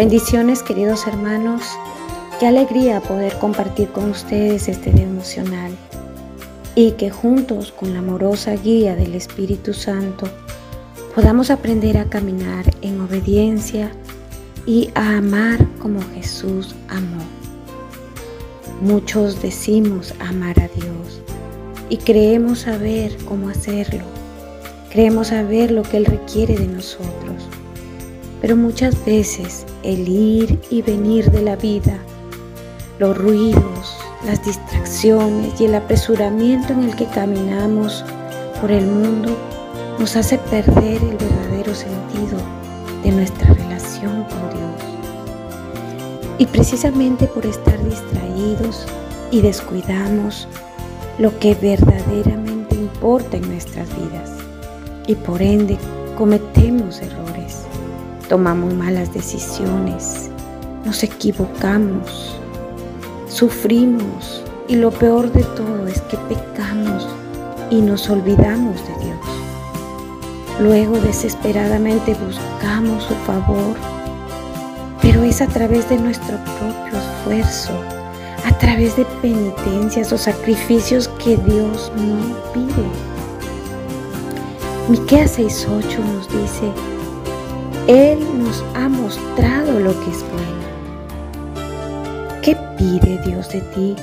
Bendiciones queridos hermanos, qué alegría poder compartir con ustedes este devocional y que juntos con la amorosa guía del Espíritu Santo podamos aprender a caminar en obediencia y a amar como Jesús amó. Muchos decimos amar a Dios y creemos saber cómo hacerlo. Creemos saber lo que Él requiere de nosotros. Pero muchas veces el ir y venir de la vida, los ruidos, las distracciones y el apresuramiento en el que caminamos por el mundo nos hace perder el verdadero sentido de nuestra relación con Dios. Y precisamente por estar distraídos y descuidamos lo que verdaderamente importa en nuestras vidas. Y por ende cometemos errores, tomamos malas decisiones, nos equivocamos, sufrimos y lo peor de todo es que pecamos y nos olvidamos de Dios. Luego desesperadamente buscamos su favor, pero es a través de nuestro propio esfuerzo, a través de penitencias o sacrificios que Dios no pide. Miqueas 6:8 nos dice, Él nos ha mostrado lo que es bueno. ¿Qué pide Dios de ti?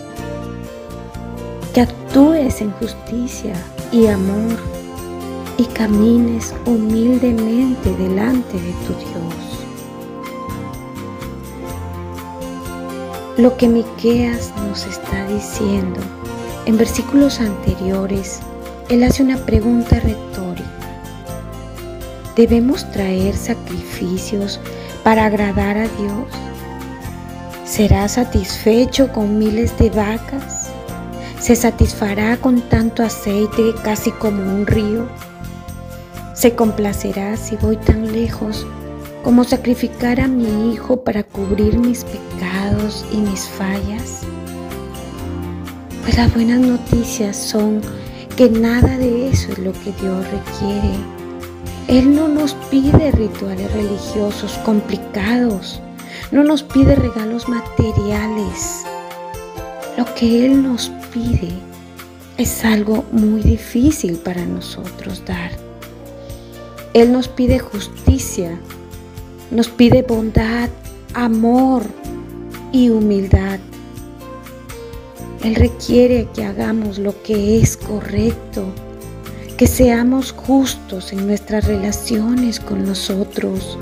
Que actúes en justicia y amor y camines humildemente delante de tu Dios. Lo que Miqueas nos está diciendo en versículos anteriores, él hace una pregunta retórica. ¿Debemos traer sacrificios para agradar a Dios? ¿Será satisfecho con miles de vacas? ¿Se satisfará con tanto aceite casi como un río? se complacerá si voy tan lejos como sacrificar a mi hijo para cubrir mis pecados y mis fallas. Pues las buenas noticias son que nada de eso es lo que Dios requiere. Él no nos pide rituales religiosos complicados, no nos pide regalos materiales. Lo que Él nos pide es algo muy difícil para nosotros dar. Él nos pide justicia, nos pide bondad, amor y humildad. Él requiere que hagamos lo que es correcto, que seamos justos en nuestras relaciones con nosotros,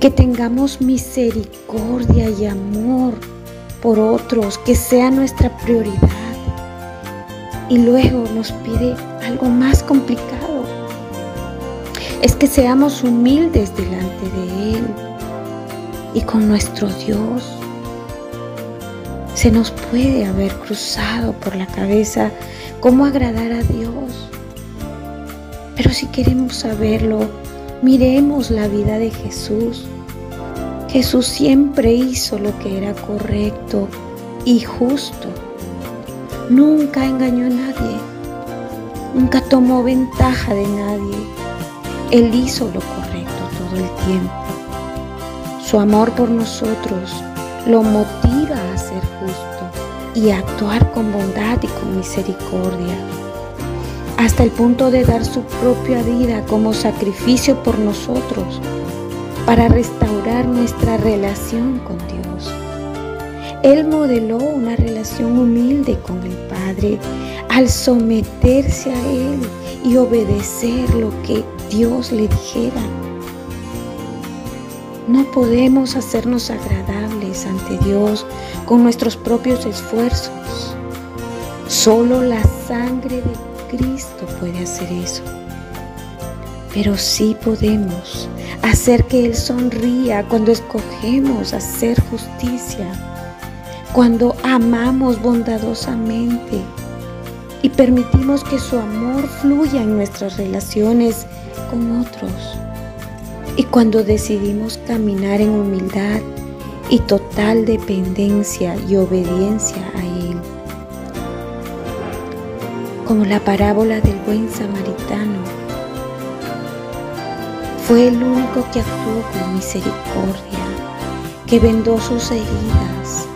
que tengamos misericordia y amor por otros, que sea nuestra prioridad. Y luego nos pide algo más complicado es que seamos humildes delante de Él y con nuestro Dios. Se nos puede haber cruzado por la cabeza cómo agradar a Dios. Pero si queremos saberlo, miremos la vida de Jesús. Jesús siempre hizo lo que era correcto y justo. Nunca engañó a nadie. Nunca tomó ventaja de nadie él hizo lo correcto todo el tiempo. Su amor por nosotros lo motiva a ser justo y a actuar con bondad y con misericordia, hasta el punto de dar su propia vida como sacrificio por nosotros para restaurar nuestra relación con Dios. Él modeló una relación humilde con el Padre al someterse a Él y obedecer lo que Dios le dijera. No podemos hacernos agradables ante Dios con nuestros propios esfuerzos. Solo la sangre de Cristo puede hacer eso. Pero sí podemos hacer que Él sonría cuando escogemos hacer justicia, cuando amamos bondadosamente y permitimos que su amor fluya en nuestras relaciones con otros. Y cuando decidimos caminar en humildad y total dependencia y obediencia a Él. Como la parábola del buen samaritano. Fue el único que actuó con misericordia, que vendó sus heridas,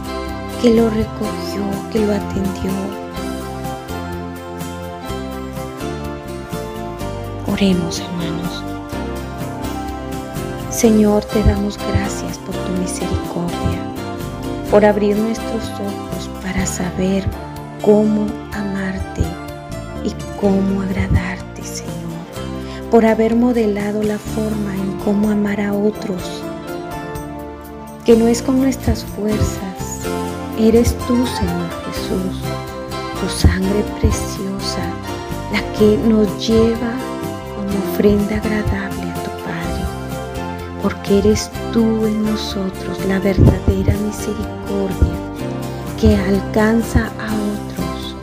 que lo recogió, que lo atendió. Oremos, hermanos. Señor, te damos gracias por tu misericordia, por abrir nuestros ojos para saber cómo amarte y cómo agradarte, Señor, por haber modelado la forma en cómo amar a otros, que no es con nuestras fuerzas, eres tú, Señor Jesús, tu sangre preciosa, la que nos lleva como ofrenda agradable porque eres tú en nosotros la verdadera misericordia que alcanza a otros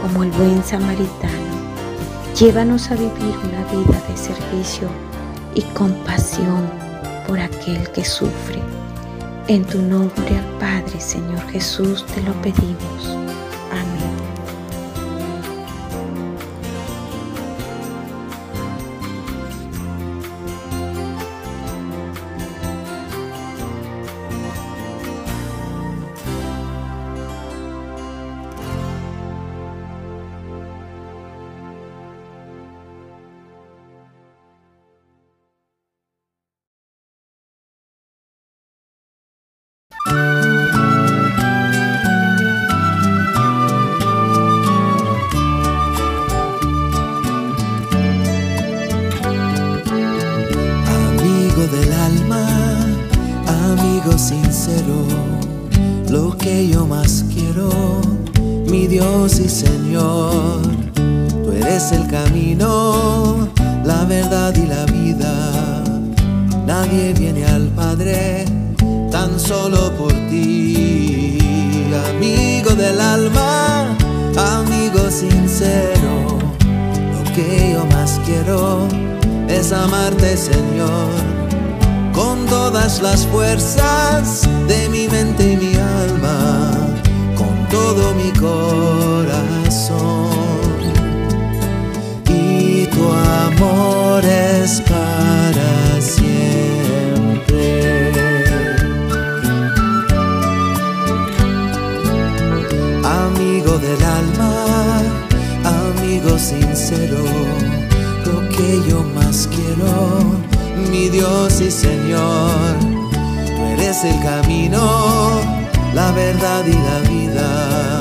como el buen samaritano. Llévanos a vivir una vida de servicio y compasión por aquel que sufre. En tu nombre al Padre, Señor Jesús, te lo pedimos. Lo que yo más quiero, mi Dios y Señor. Tú eres el camino, la verdad y la vida. Nadie viene al Padre tan solo por ti. Amigo del alma, amigo sincero, lo que yo más quiero es amarte, Señor todas las fuerzas de mi mente y mi alma, con todo mi corazón. Y tu amor es para siempre. Amigo del alma, amigo sincero, lo que yo más quiero mi Dios y Señor. Tú eres el camino, la verdad y la vida.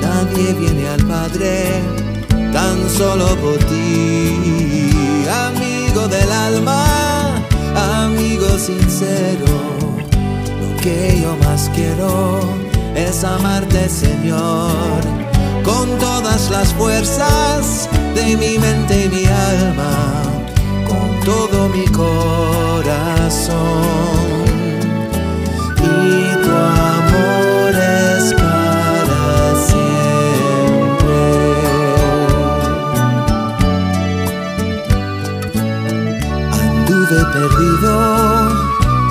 Nadie viene al Padre tan solo por ti. Amigo del alma, amigo sincero. Lo que yo más quiero es amarte, Señor. Con todas las fuerzas de mi mente y mi alma todo mi corazón. Y tu amor es para siempre. Anduve perdido,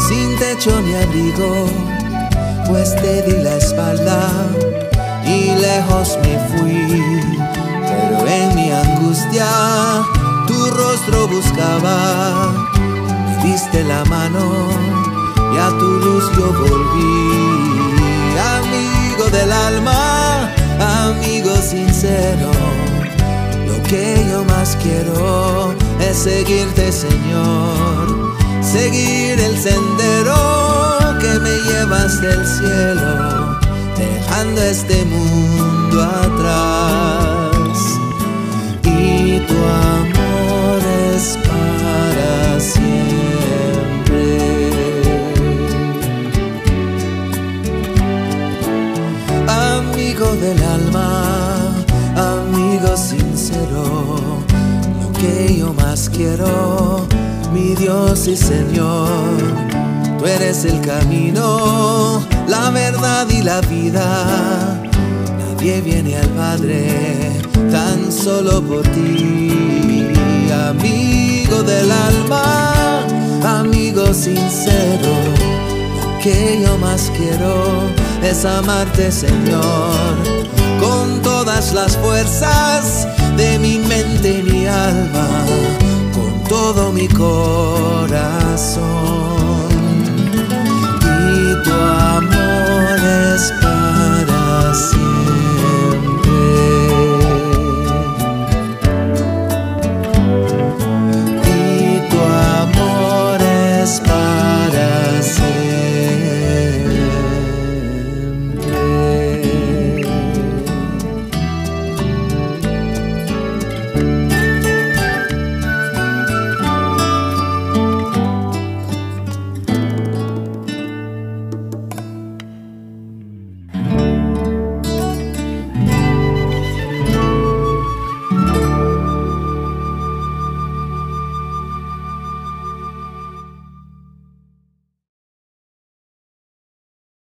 sin techo ni abrigo, pues te di la espalda y lejos me fui. Pero en mi angustia tu rostro buscaba, me diste la mano y a tu luz yo volví. Amigo del alma, amigo sincero, lo que yo más quiero es seguirte, Señor, seguir el sendero que me lleva hasta el cielo, dejando este mundo atrás. Que yo más quiero, mi Dios y Señor. Tú eres el camino, la verdad y la vida. Nadie viene al Padre tan solo por ti amigo del alma, amigo sincero. Que yo más quiero es amarte, Señor, con todas las fuerzas de mi mente y mi alma, con todo mi corazón.